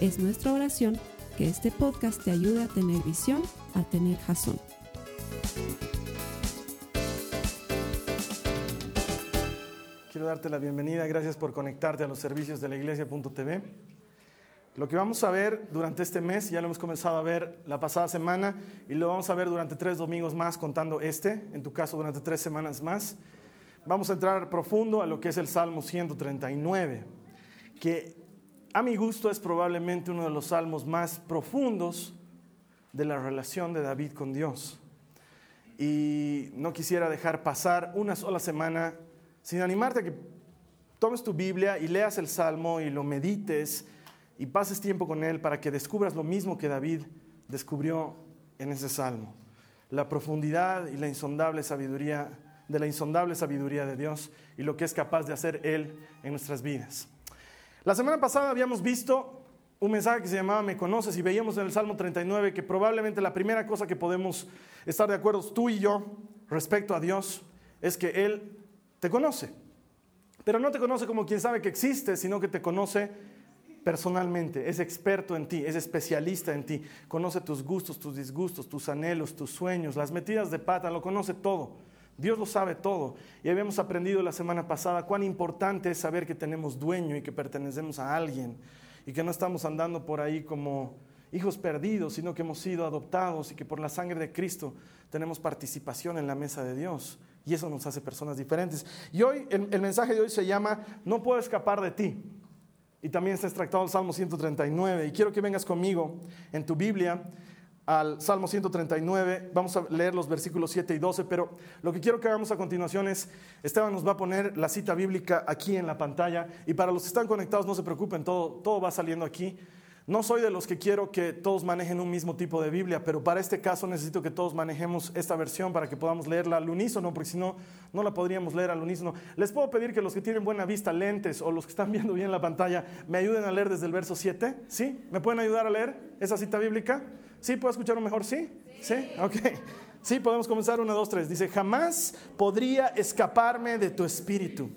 Es nuestra oración que este podcast te ayude a tener visión, a tener jazón. Quiero darte la bienvenida, gracias por conectarte a los servicios de la iglesia.tv. Lo que vamos a ver durante este mes, ya lo hemos comenzado a ver la pasada semana y lo vamos a ver durante tres domingos más contando este, en tu caso durante tres semanas más. Vamos a entrar profundo a lo que es el Salmo 139, que a mi gusto es probablemente uno de los salmos más profundos de la relación de David con Dios. Y no quisiera dejar pasar una sola semana sin animarte a que tomes tu Biblia y leas el salmo y lo medites y pases tiempo con él para que descubras lo mismo que David descubrió en ese salmo. La profundidad y la insondable sabiduría de la insondable sabiduría de Dios y lo que es capaz de hacer él en nuestras vidas. La semana pasada habíamos visto un mensaje que se llamaba Me conoces y veíamos en el Salmo 39 que probablemente la primera cosa que podemos estar de acuerdo tú y yo respecto a Dios es que Él te conoce. Pero no te conoce como quien sabe que existe, sino que te conoce personalmente, es experto en ti, es especialista en ti, conoce tus gustos, tus disgustos, tus anhelos, tus sueños, las metidas de pata, lo conoce todo. Dios lo sabe todo. Y habíamos aprendido la semana pasada cuán importante es saber que tenemos dueño y que pertenecemos a alguien y que no estamos andando por ahí como hijos perdidos, sino que hemos sido adoptados y que por la sangre de Cristo tenemos participación en la mesa de Dios. Y eso nos hace personas diferentes. Y hoy, el, mensaje de hoy se llama No puedo escapar de ti. Y también está extractado el Salmo 139. Y quiero que vengas conmigo en tu Biblia al Salmo 139. Vamos a leer los versículos 7 y 12, pero lo que quiero que hagamos a continuación es, Esteban nos va a poner la cita bíblica aquí en la pantalla y para los que están conectados no se preocupen, todo, todo va saliendo aquí. No soy de los que quiero que todos manejen un mismo tipo de Biblia, pero para este caso necesito que todos manejemos esta versión para que podamos leerla al unísono, porque si no, no la podríamos leer al unísono. Les puedo pedir que los que tienen buena vista, lentes o los que están viendo bien la pantalla, me ayuden a leer desde el verso 7. ¿Sí? ¿Me pueden ayudar a leer esa cita bíblica? ¿Sí? ¿Puedo escucharlo mejor? ¿Sí? ¿Sí? Ok. Sí, podemos comenzar. Una, dos, tres. Dice, jamás podría escaparme de tu espíritu.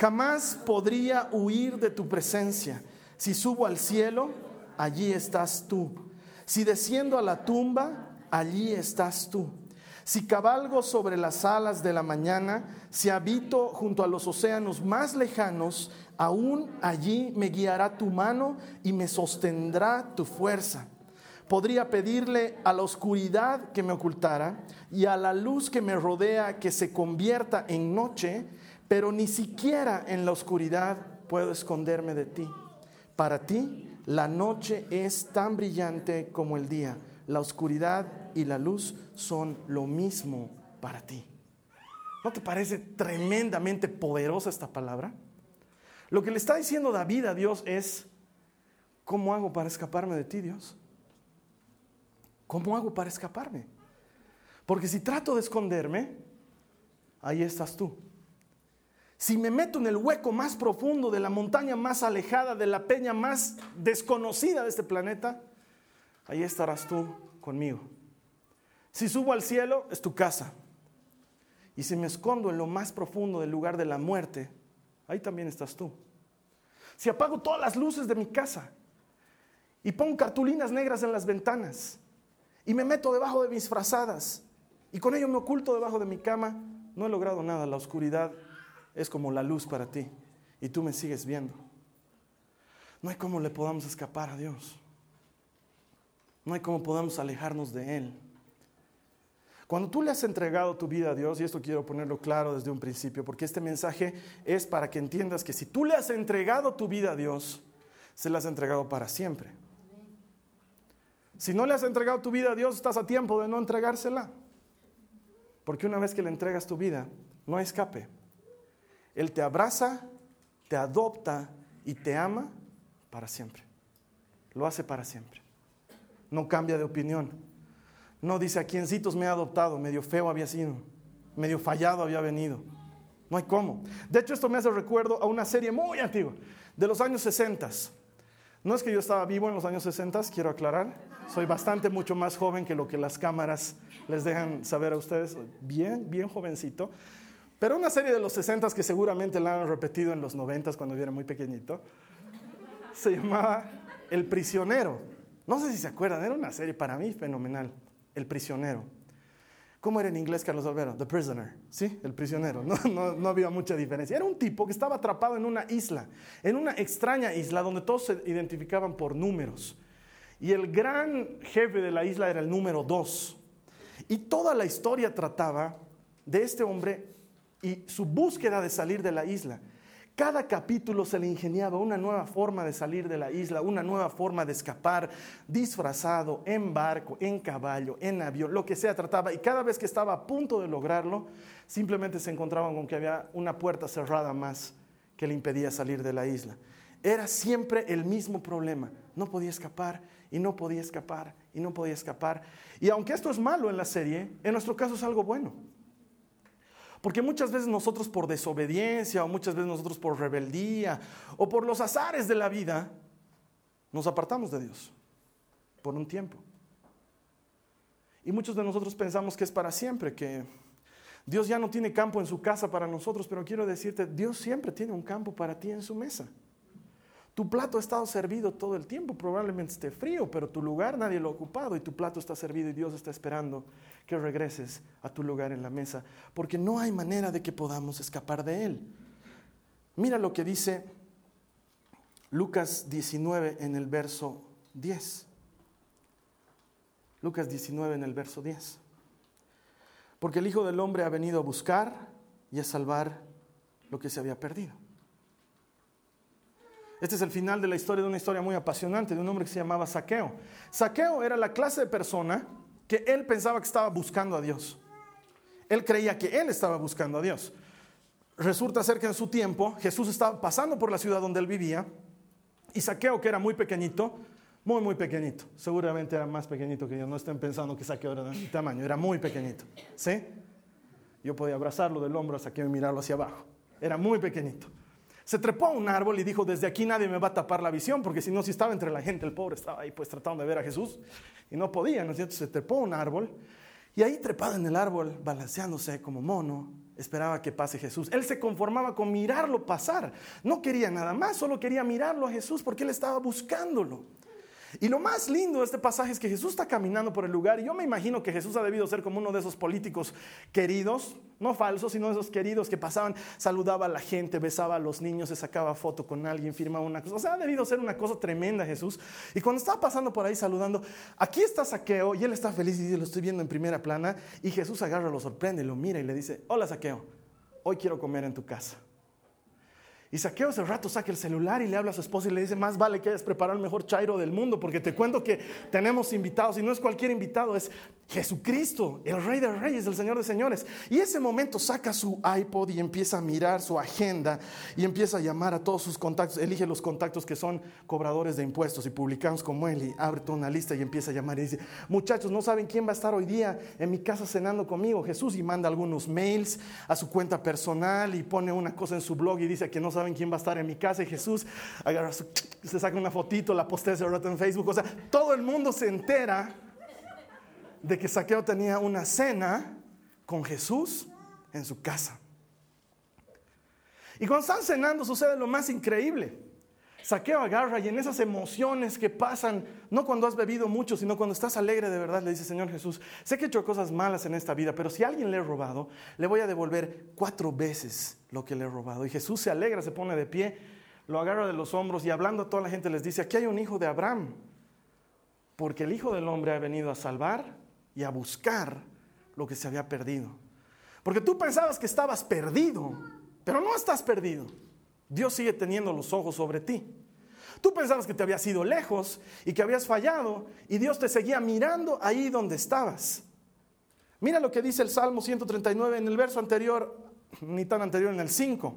Jamás podría huir de tu presencia. Si subo al cielo allí estás tú. Si desciendo a la tumba, allí estás tú. Si cabalgo sobre las alas de la mañana, si habito junto a los océanos más lejanos, aún allí me guiará tu mano y me sostendrá tu fuerza. Podría pedirle a la oscuridad que me ocultara y a la luz que me rodea que se convierta en noche, pero ni siquiera en la oscuridad puedo esconderme de ti. Para ti la noche es tan brillante como el día. La oscuridad y la luz son lo mismo para ti. ¿No te parece tremendamente poderosa esta palabra? Lo que le está diciendo David a Dios es, ¿cómo hago para escaparme de ti, Dios? ¿Cómo hago para escaparme? Porque si trato de esconderme, ahí estás tú. Si me meto en el hueco más profundo de la montaña más alejada, de la peña más desconocida de este planeta, ahí estarás tú conmigo. Si subo al cielo, es tu casa. Y si me escondo en lo más profundo del lugar de la muerte, ahí también estás tú. Si apago todas las luces de mi casa y pongo cartulinas negras en las ventanas y me meto debajo de mis frazadas y con ello me oculto debajo de mi cama, no he logrado nada. La oscuridad es como la luz para ti y tú me sigues viendo. No hay cómo le podamos escapar a Dios. No hay cómo podamos alejarnos de Él. Cuando tú le has entregado tu vida a Dios, y esto quiero ponerlo claro desde un principio, porque este mensaje es para que entiendas que si tú le has entregado tu vida a Dios, se la has entregado para siempre. Si no le has entregado tu vida a Dios, estás a tiempo de no entregársela. Porque una vez que le entregas tu vida, no escape. Él te abraza, te adopta y te ama para siempre. Lo hace para siempre. no cambia de opinión. No dice a quiencitos me ha adoptado, medio feo había sido, medio fallado había venido. No hay cómo. De hecho, esto me hace recuerdo a una serie muy antigua, de los años 60. No es que yo estaba vivo en los años 60, quiero aclarar. Soy bastante mucho más joven que lo que las cámaras les dejan saber a ustedes. Bien, bien jovencito. Pero una serie de los 60 que seguramente la han repetido en los 90 cuando yo era muy pequeñito, se llamaba El prisionero. No sé si se acuerdan, era una serie para mí fenomenal, El prisionero. ¿Cómo era en inglés, Carlos Alvero? The prisoner, ¿sí? El prisionero. No, no, no, había mucha diferencia. Era un tipo que estaba atrapado en una isla, en una extraña isla donde todos se identificaban por números. Y el gran jefe de la isla era el número dos. Y toda la historia trataba de este hombre y su búsqueda de salir de la isla. Cada capítulo se le ingeniaba una nueva forma de salir de la isla, una nueva forma de escapar, disfrazado, en barco, en caballo, en avión, lo que sea trataba. Y cada vez que estaba a punto de lograrlo, simplemente se encontraban con que había una puerta cerrada más que le impedía salir de la isla. Era siempre el mismo problema. No podía escapar y no podía escapar y no podía escapar. Y aunque esto es malo en la serie, en nuestro caso es algo bueno. Porque muchas veces nosotros por desobediencia o muchas veces nosotros por rebeldía o por los azares de la vida nos apartamos de Dios por un tiempo. Y muchos de nosotros pensamos que es para siempre, que Dios ya no tiene campo en su casa para nosotros, pero quiero decirte, Dios siempre tiene un campo para ti en su mesa. Tu plato ha estado servido todo el tiempo, probablemente esté frío, pero tu lugar nadie lo ha ocupado y tu plato está servido y Dios está esperando que regreses a tu lugar en la mesa, porque no hay manera de que podamos escapar de Él. Mira lo que dice Lucas 19 en el verso 10. Lucas 19 en el verso 10. Porque el Hijo del Hombre ha venido a buscar y a salvar lo que se había perdido. Este es el final de la historia de una historia muy apasionante de un hombre que se llamaba Saqueo. Saqueo era la clase de persona que él pensaba que estaba buscando a Dios. Él creía que él estaba buscando a Dios. Resulta ser que en su tiempo Jesús estaba pasando por la ciudad donde él vivía y Saqueo, que era muy pequeñito, muy, muy pequeñito, seguramente era más pequeñito que yo, no estén pensando que Saqueo era de mi tamaño, era muy pequeñito. ¿Sí? Yo podía abrazarlo del hombro a Saqueo y mirarlo hacia abajo. Era muy pequeñito se trepó a un árbol y dijo, desde aquí nadie me va a tapar la visión, porque si no, si estaba entre la gente, el pobre estaba ahí pues tratando de ver a Jesús y no podía, ¿no es cierto? Se trepó a un árbol y ahí trepado en el árbol, balanceándose como mono, esperaba que pase Jesús. Él se conformaba con mirarlo pasar, no quería nada más, solo quería mirarlo a Jesús porque él estaba buscándolo. Y lo más lindo de este pasaje es que Jesús está caminando por el lugar y yo me imagino que Jesús ha debido ser como uno de esos políticos queridos, no falsos, sino esos queridos que pasaban, saludaba a la gente, besaba a los niños, se sacaba foto con alguien, firmaba una cosa. O sea, ha debido ser una cosa tremenda Jesús. Y cuando estaba pasando por ahí saludando, aquí está Saqueo y él está feliz y dice, lo estoy viendo en primera plana. Y Jesús agarra, lo sorprende, lo mira y le dice, hola Saqueo, hoy quiero comer en tu casa. Y Saqueo ese rato saca el celular y le habla a su esposa y le dice, más vale que hayas preparado el mejor chairo del mundo, porque te cuento que tenemos invitados, y no es cualquier invitado, es Jesucristo, el Rey de Reyes, el Señor de Señores. Y ese momento saca su iPod y empieza a mirar su agenda y empieza a llamar a todos sus contactos, elige los contactos que son cobradores de impuestos y publicanos como él y abre toda una lista y empieza a llamar y dice, muchachos, no saben quién va a estar hoy día en mi casa cenando conmigo, Jesús, y manda algunos mails a su cuenta personal y pone una cosa en su blog y dice que no saben quién va a estar en mi casa y Jesús agarra se saca una fotito, la postea en Facebook, o sea, todo el mundo se entera de que Saqueo tenía una cena con Jesús en su casa. Y cuando están cenando sucede lo más increíble. Saqueo agarra y en esas emociones que pasan, no cuando has bebido mucho, sino cuando estás alegre de verdad, le dice, Señor Jesús, sé que he hecho cosas malas en esta vida, pero si a alguien le he robado, le voy a devolver cuatro veces lo que le he robado. Y Jesús se alegra, se pone de pie, lo agarra de los hombros y hablando a toda la gente les dice, aquí hay un hijo de Abraham, porque el Hijo del Hombre ha venido a salvar y a buscar lo que se había perdido. Porque tú pensabas que estabas perdido, pero no estás perdido. Dios sigue teniendo los ojos sobre ti. Tú pensabas que te habías ido lejos y que habías fallado y Dios te seguía mirando ahí donde estabas. Mira lo que dice el Salmo 139 en el verso anterior, ni tan anterior, en el 5.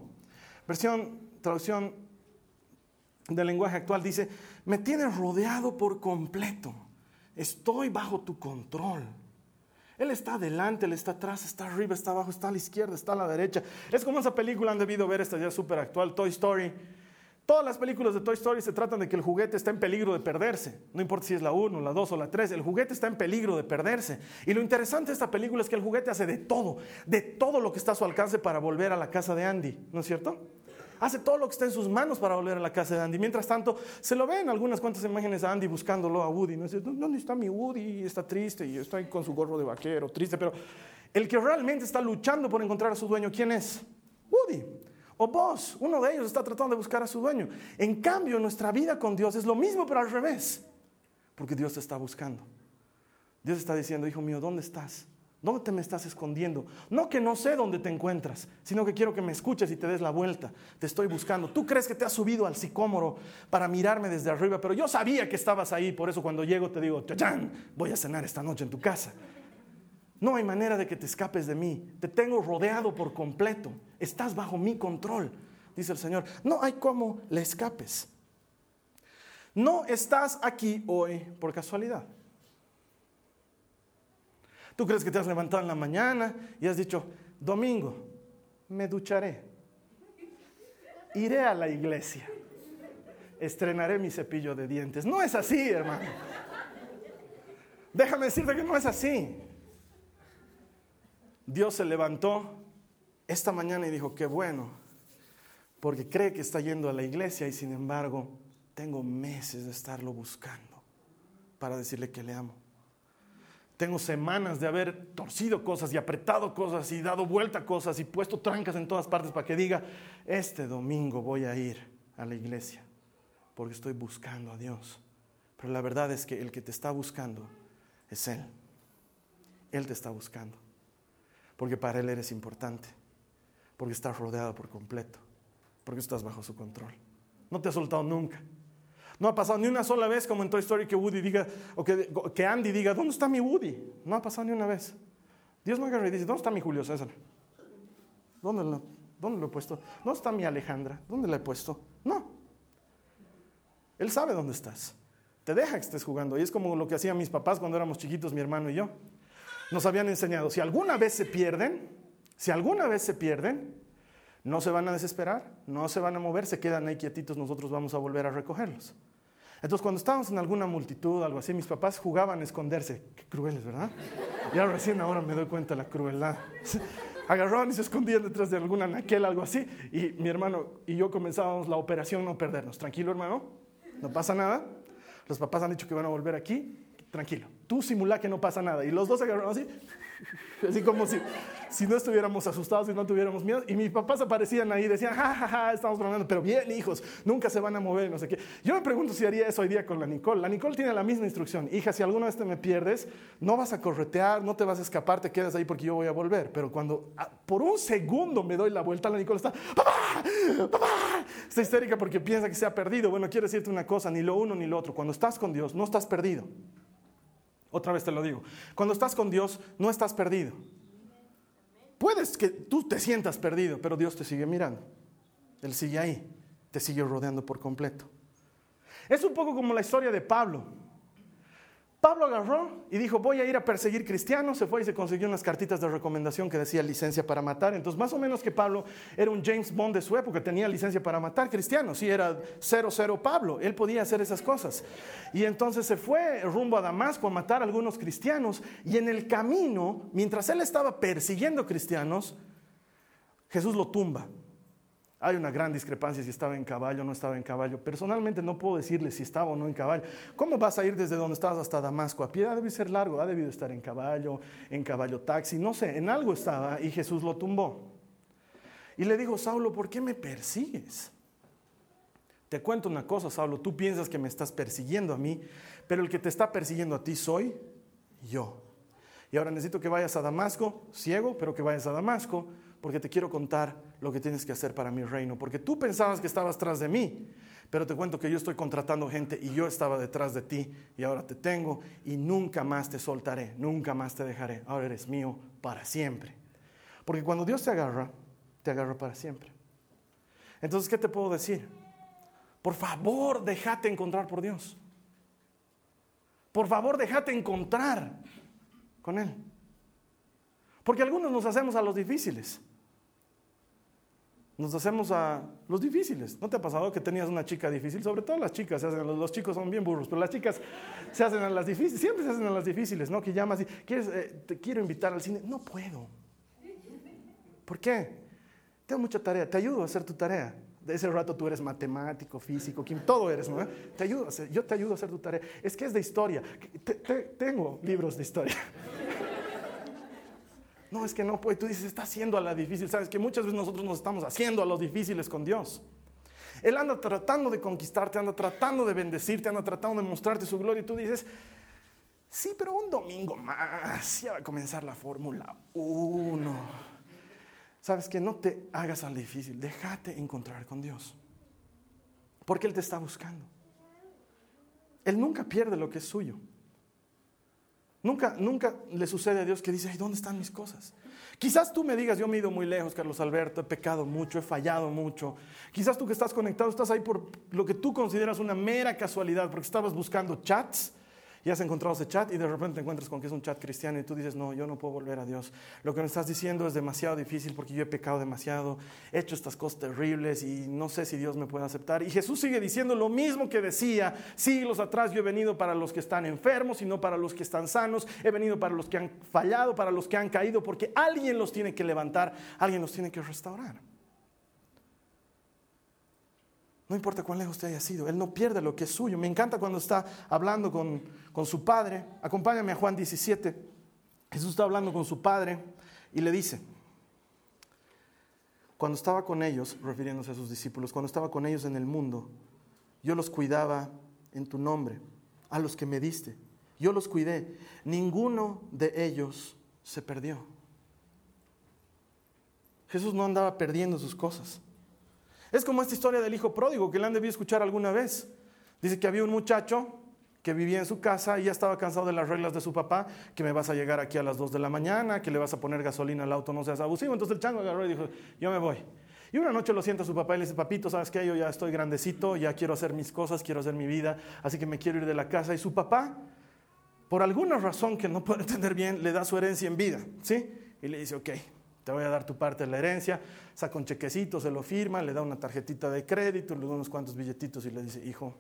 Versión, traducción del lenguaje actual dice, me tienes rodeado por completo estoy bajo tu control. Él está adelante, Él está atrás, está arriba, está abajo, está a la izquierda, está a la derecha. Es como esa película han debido ver, esta ya súper actual, Toy Story. Todas las películas de Toy Story se tratan de que el juguete está en peligro de perderse. No importa si es la 1, la 2 o la 3, el juguete está en peligro de perderse. Y lo interesante de esta película es que el juguete hace de todo, de todo lo que está a su alcance para volver a la casa de Andy, ¿no es cierto? Hace todo lo que está en sus manos para volver a la casa de Andy. Mientras tanto, se lo ven algunas cuantas imágenes a Andy buscándolo a Woody. ¿no? ¿Dónde está mi Woody? Está triste y está con su gorro de vaquero, triste. Pero el que realmente está luchando por encontrar a su dueño, ¿quién es? Woody o vos. Uno de ellos está tratando de buscar a su dueño. En cambio, nuestra vida con Dios es lo mismo, pero al revés. Porque Dios te está buscando. Dios está diciendo, hijo mío, ¿dónde estás? ¿Dónde te me estás escondiendo? No que no sé dónde te encuentras, sino que quiero que me escuches y te des la vuelta. Te estoy buscando. Tú crees que te has subido al sicómoro para mirarme desde arriba, pero yo sabía que estabas ahí, por eso cuando llego te digo, ¡Chachán! Voy a cenar esta noche en tu casa. No hay manera de que te escapes de mí. Te tengo rodeado por completo. Estás bajo mi control, dice el Señor. No hay cómo le escapes. No estás aquí hoy por casualidad. Tú crees que te has levantado en la mañana y has dicho, domingo, me ducharé, iré a la iglesia, estrenaré mi cepillo de dientes. No es así, hermano. Déjame decirte que no es así. Dios se levantó esta mañana y dijo, qué bueno, porque cree que está yendo a la iglesia y sin embargo tengo meses de estarlo buscando para decirle que le amo. Tengo semanas de haber torcido cosas y apretado cosas y dado vuelta a cosas y puesto trancas en todas partes para que diga, este domingo voy a ir a la iglesia porque estoy buscando a Dios. Pero la verdad es que el que te está buscando es Él. Él te está buscando. Porque para Él eres importante. Porque estás rodeado por completo. Porque estás bajo su control. No te ha soltado nunca. No ha pasado ni una sola vez como en Toy Story que Woody diga, o que, Andy diga, ¿dónde está mi Woody? No ha pasado ni una vez. Dios me agarra y dice, ¿dónde está mi Julio César? ¿Dónde lo, ¿Dónde lo he puesto? ¿Dónde está mi Alejandra? ¿Dónde la he puesto? No. Él sabe dónde estás. Te deja que estés jugando. Y es como lo que hacían mis papás cuando éramos chiquitos, mi hermano y yo. Nos habían enseñado, si alguna vez se pierden, si alguna vez se pierden, no se van a desesperar, no se van a mover, se quedan ahí quietitos, nosotros vamos a volver a recogerlos. Entonces, cuando estábamos en alguna multitud, algo así, mis papás jugaban a esconderse. Qué crueles, ¿verdad? Ya recién ahora me doy cuenta de la crueldad. Agarraban y se escondían detrás de alguna naquel, algo así. Y mi hermano y yo comenzábamos la operación no perdernos. Tranquilo, hermano, no pasa nada. Los papás han dicho que van a volver aquí. Tranquilo. Tú simula que no pasa nada. Y los dos agarraron así. Así como si, si no estuviéramos asustados y no tuviéramos miedo. Y mis papás aparecían ahí y decían, ja, ja, ja, estamos bromeando, pero bien, hijos, nunca se van a mover, no sé qué. Yo me pregunto si haría eso hoy día con la Nicole. La Nicole tiene la misma instrucción. Hija, si alguna vez te me pierdes, no vas a corretear, no te vas a escapar, te quedas ahí porque yo voy a volver. Pero cuando ah, por un segundo me doy la vuelta, la Nicole está, papá, papá, está histérica porque piensa que se ha perdido. Bueno, quiero decirte una cosa, ni lo uno ni lo otro. Cuando estás con Dios, no estás perdido. Otra vez te lo digo. Cuando estás con Dios, no estás perdido. Puedes que tú te sientas perdido, pero Dios te sigue mirando. Él sigue ahí, te sigue rodeando por completo. Es un poco como la historia de Pablo. Pablo agarró y dijo, voy a ir a perseguir cristianos, se fue y se consiguió unas cartitas de recomendación que decía licencia para matar. Entonces, más o menos que Pablo era un James Bond de su época, tenía licencia para matar cristianos, sí, era 00 Pablo, él podía hacer esas cosas. Y entonces se fue rumbo a Damasco a matar a algunos cristianos y en el camino, mientras él estaba persiguiendo cristianos, Jesús lo tumba. Hay una gran discrepancia si estaba en caballo o no estaba en caballo. Personalmente no puedo decirle si estaba o no en caballo. ¿Cómo vas a ir desde donde estabas hasta Damasco? A pie debe ser largo, ha debido estar en caballo, en caballo taxi, no sé, en algo estaba y Jesús lo tumbó. Y le dijo, Saulo, ¿por qué me persigues? Te cuento una cosa, Saulo, tú piensas que me estás persiguiendo a mí, pero el que te está persiguiendo a ti soy yo. Y ahora necesito que vayas a Damasco, ciego, pero que vayas a Damasco porque te quiero contar lo que tienes que hacer para mi reino, porque tú pensabas que estabas tras de mí, pero te cuento que yo estoy contratando gente y yo estaba detrás de ti y ahora te tengo y nunca más te soltaré, nunca más te dejaré, ahora eres mío para siempre. Porque cuando Dios te agarra, te agarra para siempre. Entonces, ¿qué te puedo decir? Por favor, déjate encontrar por Dios. Por favor, déjate encontrar con Él. Porque algunos nos hacemos a los difíciles. Nos hacemos a los difíciles. ¿No te ha pasado que tenías una chica difícil? Sobre todo las chicas se hacen, los, chicos son bien burros, pero las chicas se hacen a las difíciles, siempre se hacen a las difíciles, ¿no? Que llamas y quieres, eh, te quiero invitar al cine. No puedo. ¿Por qué? Tengo mucha tarea, te ayudo a hacer tu tarea. De ese rato tú eres matemático, físico, todo eres, ¿no? Te ayudo yo te ayudo a hacer tu tarea. Es que es de historia. tengo libros de historia. No, es que no puede. Tú dices, está haciendo a la difícil. Sabes que muchas veces nosotros nos estamos haciendo a los difíciles con Dios. Él anda tratando de conquistarte, anda tratando de bendecirte, anda tratando de mostrarte su gloria. Y tú dices, sí, pero un domingo más, ya va a comenzar la Fórmula 1. Sabes que no te hagas al difícil, déjate encontrar con Dios. Porque Él te está buscando. Él nunca pierde lo que es suyo. Nunca, nunca le sucede a Dios que dice, ay, ¿dónde están mis cosas? Quizás tú me digas, yo me he ido muy lejos, Carlos Alberto, he pecado mucho, he fallado mucho. Quizás tú que estás conectado estás ahí por lo que tú consideras una mera casualidad, porque estabas buscando chats y has encontrado ese chat y de repente te encuentras con que es un chat cristiano y tú dices, no, yo no puedo volver a Dios. Lo que me estás diciendo es demasiado difícil porque yo he pecado demasiado, he hecho estas cosas terribles y no sé si Dios me puede aceptar. Y Jesús sigue diciendo lo mismo que decía siglos atrás, yo he venido para los que están enfermos y no para los que están sanos, he venido para los que han fallado, para los que han caído, porque alguien los tiene que levantar, alguien los tiene que restaurar. No importa cuán lejos te haya sido, Él no pierde lo que es suyo. Me encanta cuando está hablando con, con su padre. Acompáñame a Juan 17. Jesús está hablando con su padre y le dice, cuando estaba con ellos, refiriéndose a sus discípulos, cuando estaba con ellos en el mundo, yo los cuidaba en tu nombre, a los que me diste. Yo los cuidé. Ninguno de ellos se perdió. Jesús no andaba perdiendo sus cosas. Es como esta historia del hijo pródigo que le han debido escuchar alguna vez. Dice que había un muchacho que vivía en su casa y ya estaba cansado de las reglas de su papá, que me vas a llegar aquí a las 2 de la mañana, que le vas a poner gasolina al auto, no seas abusivo. Entonces el chango agarró y dijo, yo me voy. Y una noche lo sienta su papá y le dice, papito, ¿sabes qué? Yo ya estoy grandecito, ya quiero hacer mis cosas, quiero hacer mi vida, así que me quiero ir de la casa. Y su papá, por alguna razón que no puedo entender bien, le da su herencia en vida, ¿sí? Y le dice, ok, te voy a dar tu parte de la herencia, saca un chequecito, se lo firma, le da una tarjetita de crédito, le da unos cuantos billetitos y le dice, hijo,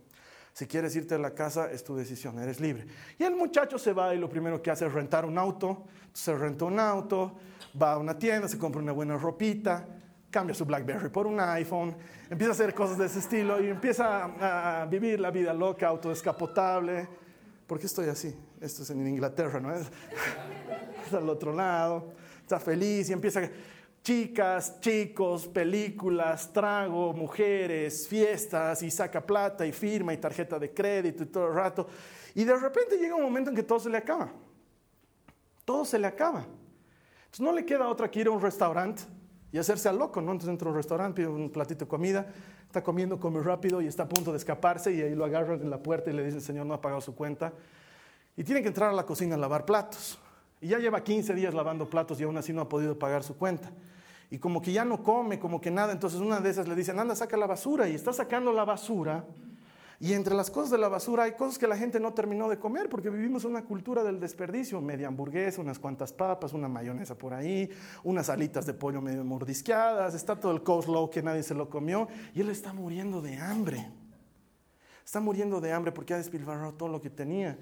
si quieres irte a la casa es tu decisión, eres libre. Y el muchacho se va y lo primero que hace es rentar un auto, se renta un auto, va a una tienda, se compra una buena ropita, cambia su BlackBerry por un iPhone, empieza a hacer cosas de ese estilo y empieza a vivir la vida loca, autodescapotable. ¿Por qué estoy así? Esto es en Inglaterra, ¿no es? al otro lado está feliz y empieza chicas, chicos, películas, trago, mujeres, fiestas y saca plata y firma y tarjeta de crédito y todo el rato. Y de repente llega un momento en que todo se le acaba. Todo se le acaba. Entonces no le queda otra que ir a un restaurante y hacerse al loco, ¿no? Entonces entra a un restaurante, pide un platito de comida, está comiendo, come rápido y está a punto de escaparse y ahí lo agarran en la puerta y le dice, el señor no ha pagado su cuenta. Y tiene que entrar a la cocina a lavar platos. Y ya lleva 15 días lavando platos y aún así no ha podido pagar su cuenta. Y como que ya no come, como que nada. Entonces una de esas le dicen, anda, saca la basura. Y está sacando la basura. Y entre las cosas de la basura hay cosas que la gente no terminó de comer porque vivimos una cultura del desperdicio. Media hamburguesa, unas cuantas papas, una mayonesa por ahí, unas alitas de pollo medio mordisqueadas. Está todo el coleslaw que nadie se lo comió. Y él está muriendo de hambre. Está muriendo de hambre porque ha despilfarrado todo lo que tenía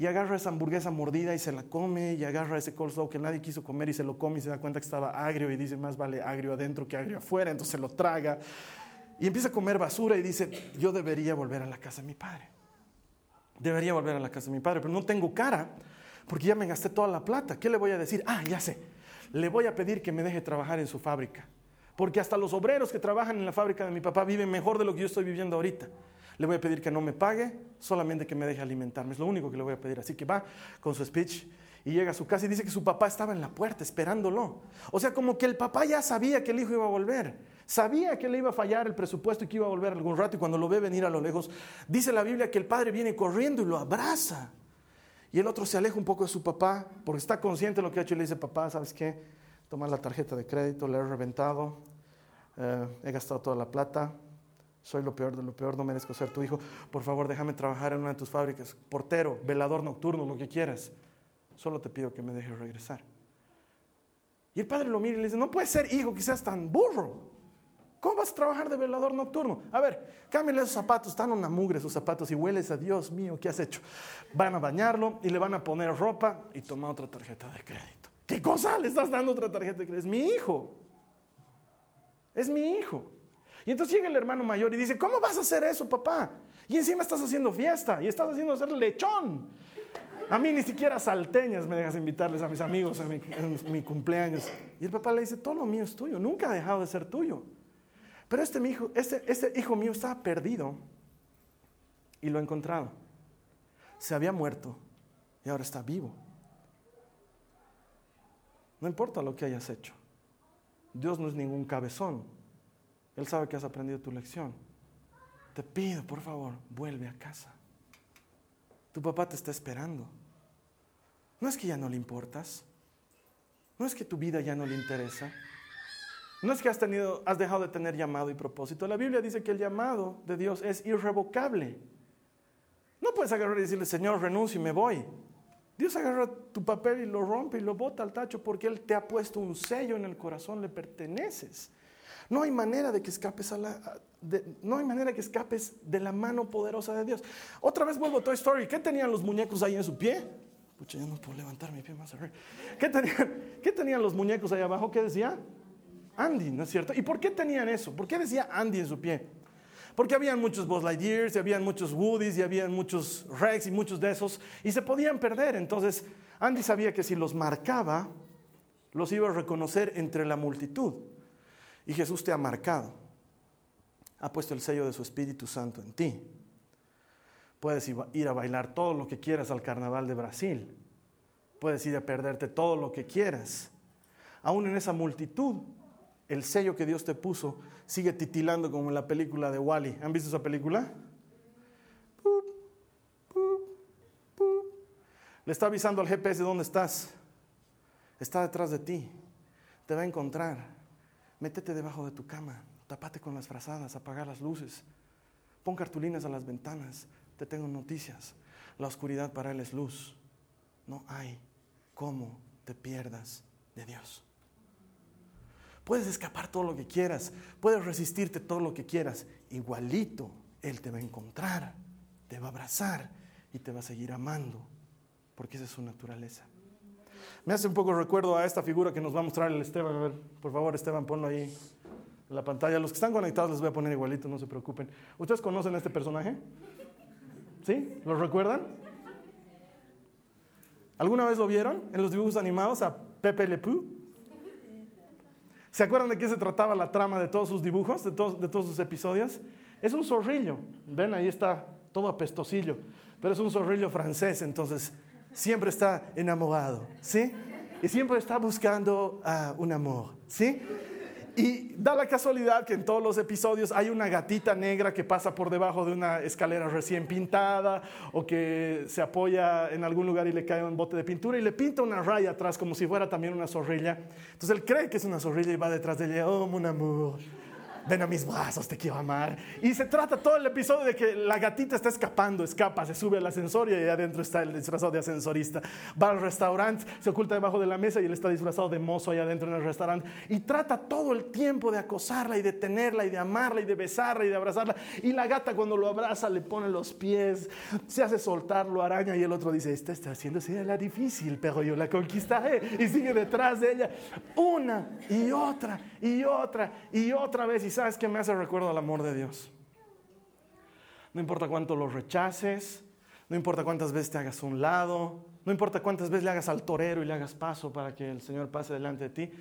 y agarra esa hamburguesa mordida y se la come, y agarra ese coleslaw que nadie quiso comer y se lo come y se da cuenta que estaba agrio y dice, más vale agrio adentro que agrio afuera, entonces se lo traga. Y empieza a comer basura y dice, yo debería volver a la casa de mi padre. Debería volver a la casa de mi padre, pero no tengo cara porque ya me gasté toda la plata. ¿Qué le voy a decir? Ah, ya sé. Le voy a pedir que me deje trabajar en su fábrica. Porque hasta los obreros que trabajan en la fábrica de mi papá viven mejor de lo que yo estoy viviendo ahorita le voy a pedir que no me pague, solamente que me deje alimentarme. Es lo único que le voy a pedir. Así que va con su speech y llega a su casa y dice que su papá estaba en la puerta esperándolo. O sea, como que el papá ya sabía que el hijo iba a volver. Sabía que le iba a fallar el presupuesto y que iba a volver algún rato. Y cuando lo ve venir a lo lejos, dice la Biblia que el padre viene corriendo y lo abraza. Y el otro se aleja un poco de su papá porque está consciente de lo que ha hecho y le dice, papá, ¿sabes qué? Toma la tarjeta de crédito, le he reventado, eh, he gastado toda la plata, soy lo peor de lo peor, no merezco ser tu hijo, por favor déjame trabajar en una de tus fábricas, portero, velador nocturno, lo que quieras, solo te pido que me dejes regresar. Y el padre lo mira y le dice, no puede ser hijo que seas tan burro. ¿Cómo vas a trabajar de velador nocturno? A ver, cámbiale esos zapatos, están una mugre esos zapatos y hueles a Dios mío, ¿qué has hecho? Van a bañarlo y le van a poner ropa y toma otra tarjeta de crédito. ¿Qué cosa? Le estás dando otra tarjeta de crédito. Es mi hijo. Es mi hijo. Y entonces llega el hermano mayor y dice, ¿cómo vas a hacer eso, papá? Y encima estás haciendo fiesta y estás haciendo hacer lechón. A mí ni siquiera salteñas me dejas invitarles a mis amigos a mi, cumpleaños. Y el papá le dice, todo lo mío es tuyo, nunca ha dejado de ser tuyo. Pero este, hijo, este, este hijo mío estaba perdido y lo he encontrado. Se había muerto y ahora está vivo. No importa lo que hayas hecho. Dios no es ningún cabezón. Él sabe que has aprendido tu lección. Te pido, por favor, vuelve a casa. Tu papá te está esperando. No es que ya no le importas. No es que tu vida ya no le interesa. No es que has, tenido, has dejado de tener llamado y propósito. La Biblia dice que el llamado de Dios es irrevocable. No puedes agarrar y decirle, Señor, renuncio y me voy. Dios agarra tu papel y lo rompe y lo bota al tacho porque Él te ha puesto un sello en el corazón, le perteneces. No hay manera de que escapes de la mano poderosa de Dios. Otra vez vuelvo a Toy Story. ¿Qué tenían los muñecos ahí en su pie? Pucha, ya no puedo levantar mi pie más. ¿Qué tenían, ¿Qué tenían los muñecos ahí abajo? ¿Qué decía? Andy, ¿no es cierto? ¿Y por qué tenían eso? ¿Por qué decía Andy en su pie? Porque habían muchos Buzz Lightyears, y habían muchos Woodies, y habían muchos Rex y muchos de esos, y se podían perder. Entonces, Andy sabía que si los marcaba, los iba a reconocer entre la multitud. Y Jesús te ha marcado. Ha puesto el sello de su Espíritu Santo en ti. Puedes ir a bailar todo lo que quieras al carnaval de Brasil. Puedes ir a perderte todo lo que quieras. Aún en esa multitud el sello que Dios te puso sigue titilando como en la película de Wally. ¿Han visto esa película? Le está avisando al GPS dónde estás. Está detrás de ti. Te va a encontrar. Métete debajo de tu cama. Tapate con las frazadas. Apaga las luces. Pon cartulinas a las ventanas. Te tengo noticias. La oscuridad para Él es luz. No hay cómo te pierdas de Dios. Puedes escapar todo lo que quieras, puedes resistirte todo lo que quieras. Igualito, Él te va a encontrar, te va a abrazar y te va a seguir amando, porque esa es su naturaleza. Me hace un poco recuerdo a esta figura que nos va a mostrar el Esteban. A ver, por favor, Esteban, ponlo ahí en la pantalla. Los que están conectados les voy a poner igualito, no se preocupen. ¿Ustedes conocen a este personaje? ¿Sí? ¿Lo recuerdan? ¿Alguna vez lo vieron en los dibujos animados a Pepe Le Pew? ¿Se acuerdan de qué se trataba la trama de todos sus dibujos, de todos, de todos sus episodios? Es un zorrillo. Ven, ahí está todo apestosillo. Pero es un zorrillo francés, entonces siempre está enamorado, ¿sí? Y siempre está buscando uh, un amor, ¿sí? Y da la casualidad que en todos los episodios hay una gatita negra que pasa por debajo de una escalera recién pintada o que se apoya en algún lugar y le cae un bote de pintura y le pinta una raya atrás como si fuera también una zorrilla. Entonces él cree que es una zorrilla y va detrás de ella, oh, mon amour ven a mis brazos, te quiero amar. Y se trata todo el episodio de que la gatita está escapando, escapa, se sube al ascensor y ahí adentro está el disfrazado de ascensorista. Va al restaurante, se oculta debajo de la mesa y él está disfrazado de mozo ahí adentro en el restaurante. Y trata todo el tiempo de acosarla y de tenerla y de amarla y de besarla y de abrazarla. Y la gata cuando lo abraza le pone los pies, se hace soltar, lo araña y el otro dice, esta está haciéndose la difícil, pero yo la conquistaré. Y sigue detrás de ella una y otra y otra y otra vez. Y sabes que me hace recuerdo al amor de Dios. No importa cuánto lo rechaces, no importa cuántas veces te hagas un lado, no importa cuántas veces le hagas al torero y le hagas paso para que el Señor pase delante de ti.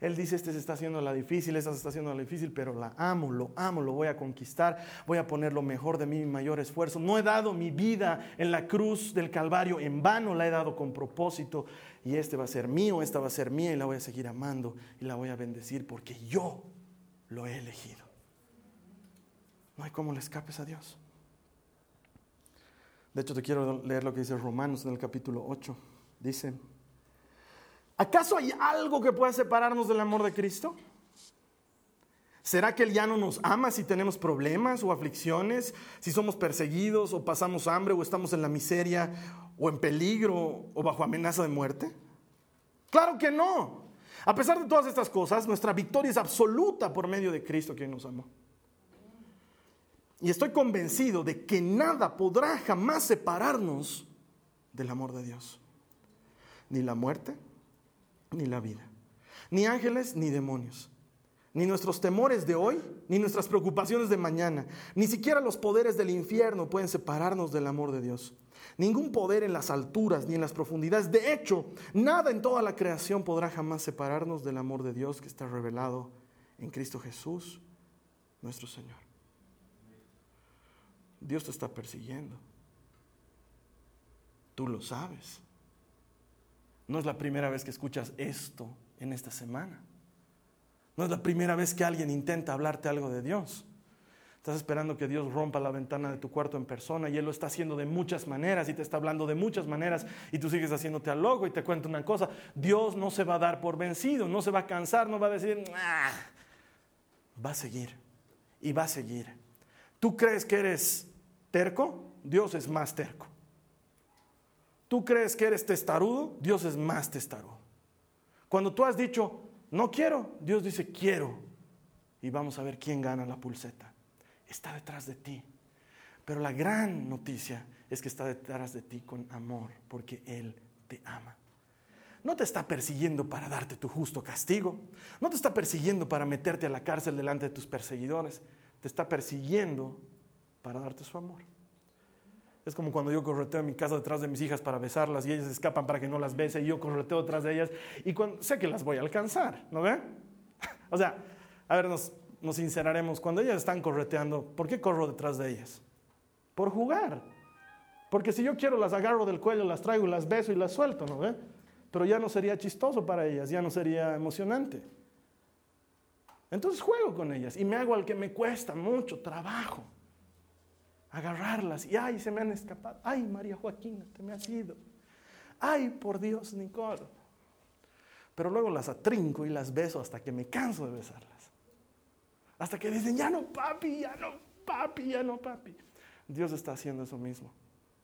Él dice, este se está haciendo la difícil, esta se está haciendo la difícil, pero la amo, lo amo, lo voy a conquistar, voy a poner lo mejor de mí, mi mayor esfuerzo. No he dado mi vida en la cruz del Calvario en vano, la he dado con propósito y este va a ser mío, esta va a ser mía y la voy a seguir amando y la voy a bendecir porque yo lo he elegido. No hay cómo le escapes a Dios. De hecho, te quiero leer lo que dice Romanos en el capítulo 8. Dice, ¿acaso hay algo que pueda separarnos del amor de Cristo? ¿Será que Él ya no nos ama si tenemos problemas o aflicciones, si somos perseguidos o pasamos hambre o estamos en la miseria o en peligro o bajo amenaza de muerte? Claro que no. A pesar de todas estas cosas, nuestra victoria es absoluta por medio de Cristo quien nos amó. Y estoy convencido de que nada podrá jamás separarnos del amor de Dios. Ni la muerte, ni la vida. Ni ángeles, ni demonios. Ni nuestros temores de hoy, ni nuestras preocupaciones de mañana. Ni siquiera los poderes del infierno pueden separarnos del amor de Dios. Ningún poder en las alturas ni en las profundidades. De hecho, nada en toda la creación podrá jamás separarnos del amor de Dios que está revelado en Cristo Jesús, nuestro Señor. Dios te está persiguiendo. Tú lo sabes. No es la primera vez que escuchas esto en esta semana. No es la primera vez que alguien intenta hablarte algo de Dios. Estás esperando que Dios rompa la ventana de tu cuarto en persona y Él lo está haciendo de muchas maneras y te está hablando de muchas maneras y tú sigues haciéndote al loco y te cuento una cosa, Dios no se va a dar por vencido, no se va a cansar, no va a decir, va a seguir y va a seguir. ¿Tú crees que eres terco? Dios es más terco. ¿Tú crees que eres testarudo? Dios es más testarudo. Cuando tú has dicho, no quiero, Dios dice, quiero. Y vamos a ver quién gana la pulseta. Está detrás de ti. Pero la gran noticia es que está detrás de ti con amor, porque Él te ama. No te está persiguiendo para darte tu justo castigo. No te está persiguiendo para meterte a la cárcel delante de tus perseguidores. Te está persiguiendo para darte su amor. Es como cuando yo correteo en mi casa detrás de mis hijas para besarlas y ellas escapan para que no las bese y yo correteo detrás de ellas y sé que las voy a alcanzar, ¿no ven? o sea, a ver, nos, nos sinceraremos, cuando ellas están correteando, ¿por qué corro detrás de ellas? Por jugar. Porque si yo quiero las agarro del cuello, las traigo, las beso y las suelto, ¿no ve? Pero ya no sería chistoso para ellas, ya no sería emocionante. Entonces juego con ellas y me hago al que me cuesta mucho trabajo agarrarlas y ay, se me han escapado. Ay, María Joaquina, te me has ido. Ay, por Dios, Nicole. Pero luego las atrinco y las beso hasta que me canso de besarlas. Hasta que dicen, ya no, papi, ya no, papi, ya no, papi. Dios está haciendo eso mismo.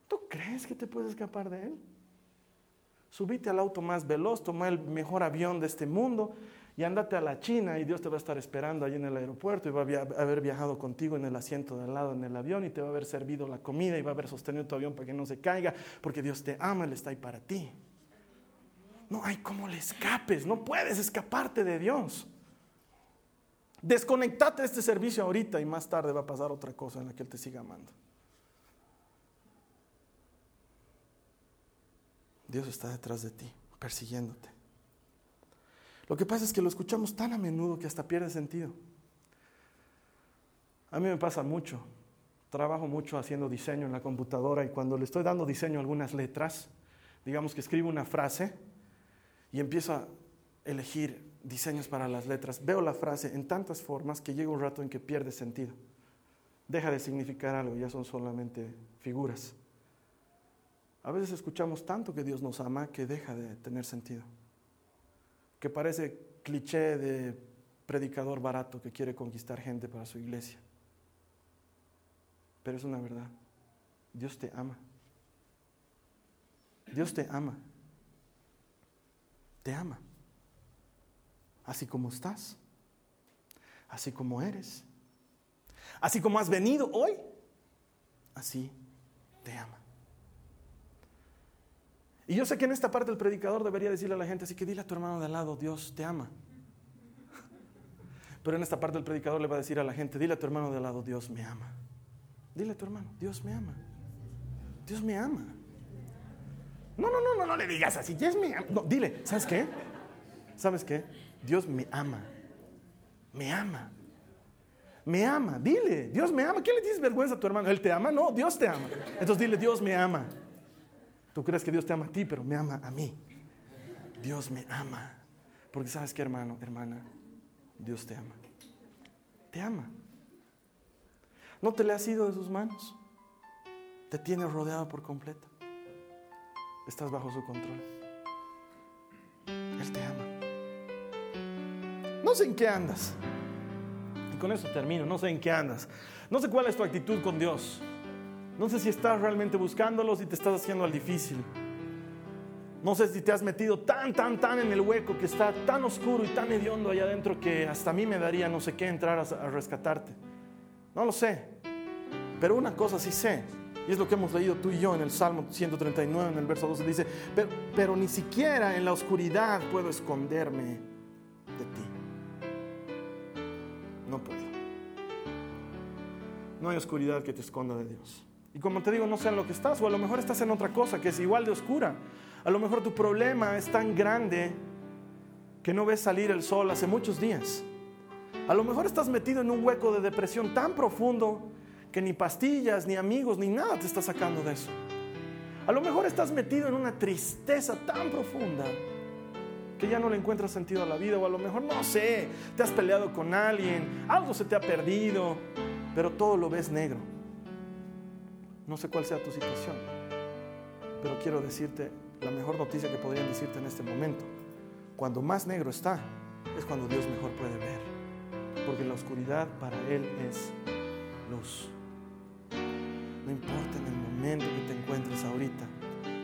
¿Tú crees que te puedes escapar de Él? Subite al auto más veloz, toma el mejor avión de este mundo y andate a la China y Dios te va a estar esperando ahí en el aeropuerto y va a haber viajado contigo en el asiento de al lado en el avión y te va a haber servido la comida y va a haber sostenido tu avión para que no se caiga, porque Dios te ama, Él está ahí para ti. No hay cómo le escapes, no puedes escaparte de Dios. Desconectate de este servicio ahorita y más tarde va a pasar otra cosa en la que Él te siga amando. Dios está detrás de ti, persiguiéndote. Lo que pasa es que lo escuchamos tan a menudo que hasta pierde sentido. A mí me pasa mucho. Trabajo mucho haciendo diseño en la computadora y cuando le estoy dando diseño a algunas letras, digamos que escribo una frase y empiezo a elegir diseños para las letras. Veo la frase en tantas formas que llega un rato en que pierde sentido. Deja de significar algo, ya son solamente figuras. A veces escuchamos tanto que Dios nos ama que deja de tener sentido que parece cliché de predicador barato que quiere conquistar gente para su iglesia. Pero es una verdad. Dios te ama. Dios te ama. Te ama. Así como estás. Así como eres. Así como has venido hoy. Así te ama. Y yo sé que en esta parte el predicador debería decirle a la gente, así que dile a tu hermano de al lado, Dios te ama. Pero en esta parte el predicador le va a decir a la gente, dile a tu hermano de al lado, Dios me ama. Dile a tu hermano, Dios me ama. Dios me ama. No, no, no, no, no le digas así, Dios me ama. No, dile, ¿sabes qué? ¿Sabes qué? Dios me ama. Me ama. Me ama. Dile, Dios me ama. ¿Qué le dices vergüenza a tu hermano? ¿Él te ama? No, Dios te ama. Entonces dile, Dios me ama. Tú crees que Dios te ama a ti, pero me ama a mí. Dios me ama. Porque sabes que hermano, hermana, Dios te ama. Te ama. No te le has ido de sus manos. Te tiene rodeado por completo. Estás bajo su control. Él te ama. No sé en qué andas. con eso termino, no sé en qué andas. No sé cuál es tu actitud con Dios. No sé si estás realmente buscándolo, si te estás haciendo al difícil. No sé si te has metido tan, tan, tan en el hueco que está tan oscuro y tan hediondo allá adentro que hasta a mí me daría no sé qué entrar a, rescatarte. No lo sé. Pero una cosa sí sé, y es lo que hemos leído tú y yo en el Salmo 139, en el verso 12, dice, pero, pero ni siquiera en la oscuridad puedo esconderme de ti. No puedo. No hay oscuridad que te esconda de Dios. Y como te digo, no sé en lo que estás, o a lo mejor estás en otra cosa que es igual de oscura. A lo mejor tu problema es tan grande que no ves salir el sol hace muchos días. A lo mejor estás metido en un hueco de depresión tan profundo que ni pastillas, ni amigos, ni nada te está sacando de eso. A lo mejor estás metido en una tristeza tan profunda que ya no le encuentras sentido a la vida, o a lo mejor, no sé, te has peleado con alguien, algo se te ha perdido, pero todo lo ves negro. No sé cuál sea tu situación, pero quiero decirte la mejor noticia que podrían decirte en este momento. Cuando más negro está, es cuando Dios mejor puede ver. Porque la oscuridad para Él es luz. No importa en el momento que te encuentres ahorita,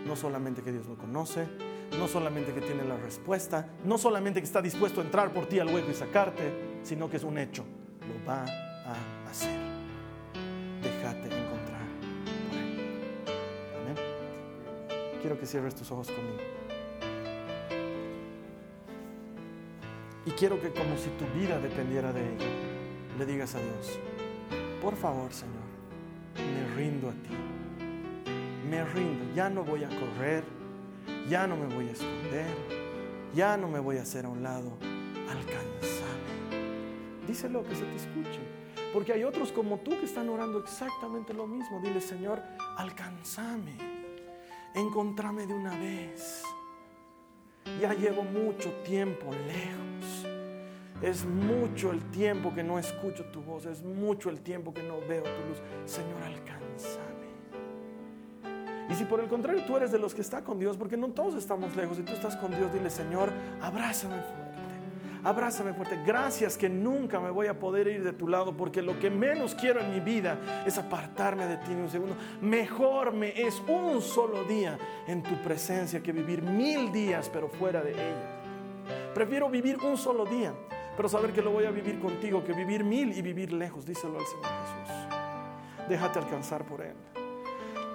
no solamente que Dios lo conoce, no solamente que tiene la respuesta, no solamente que está dispuesto a entrar por ti al hueco y sacarte, sino que es un hecho. Lo va a hacer. Quiero que cierres tus ojos conmigo. Y quiero que como si tu vida dependiera de ello, le digas a Dios, por favor Señor, me rindo a ti. Me rindo, ya no voy a correr, ya no me voy a esconder, ya no me voy a hacer a un lado. Alcánzame. Díselo que se te escuche. Porque hay otros como tú que están orando exactamente lo mismo. Dile, Señor, alcánzame encontrame de una vez. Ya llevo mucho tiempo lejos. Es mucho el tiempo que no escucho tu voz. Es mucho el tiempo que no veo tu luz. Señor, alcánzame. Y si por el contrario tú eres de los que está con Dios, porque no todos estamos lejos, y tú estás con Dios, dile, Señor, abrázame abrázame fuerte. Gracias que nunca me voy a poder ir de tu lado porque lo que menos quiero en mi vida es apartarme de ti en un segundo. Mejor me es un solo día en tu presencia que vivir mil días pero fuera de ella. Prefiero vivir un solo día, pero saber que lo voy a vivir contigo que vivir mil y vivir lejos. Díselo al Señor Jesús. Déjate alcanzar por Él.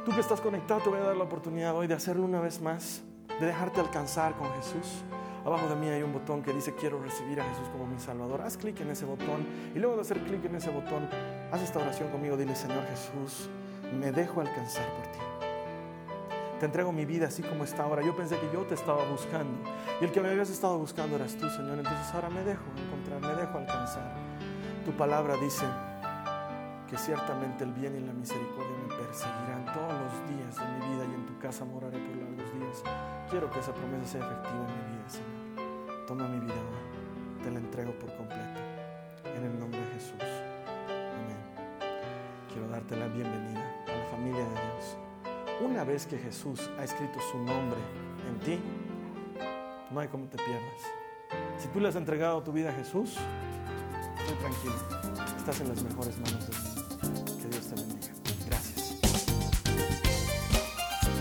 Tú que estás conectado, te voy a dar la oportunidad hoy de hacerlo una vez más, de dejarte alcanzar con Jesús. Abajo de mí hay un botón que dice quiero recibir a Jesús como mi Salvador. Haz clic en ese botón y luego de hacer clic en ese botón, haz esta oración conmigo. Dile, Señor Jesús, me dejo alcanzar por ti. Te entrego mi vida así como está ahora. Yo pensé que yo te estaba buscando y el que me habías estado buscando eras tú, Señor. Entonces ahora me dejo encontrar, me dejo alcanzar. Tu palabra dice que ciertamente el bien y la misericordia me perseguirán todos los días de mi vida y en tu casa moraré por largos días. Quiero que esa promesa sea efectiva en mi vida, Señor. Toma mi vida te la entrego por completo. En el nombre de Jesús. Amén. Quiero darte la bienvenida a la familia de Dios. Una vez que Jesús ha escrito su nombre en ti, no hay como te pierdas. Si tú le has entregado tu vida a Jesús, estoy tranquilo. Estás en las mejores manos de Dios. Que Dios te bendiga.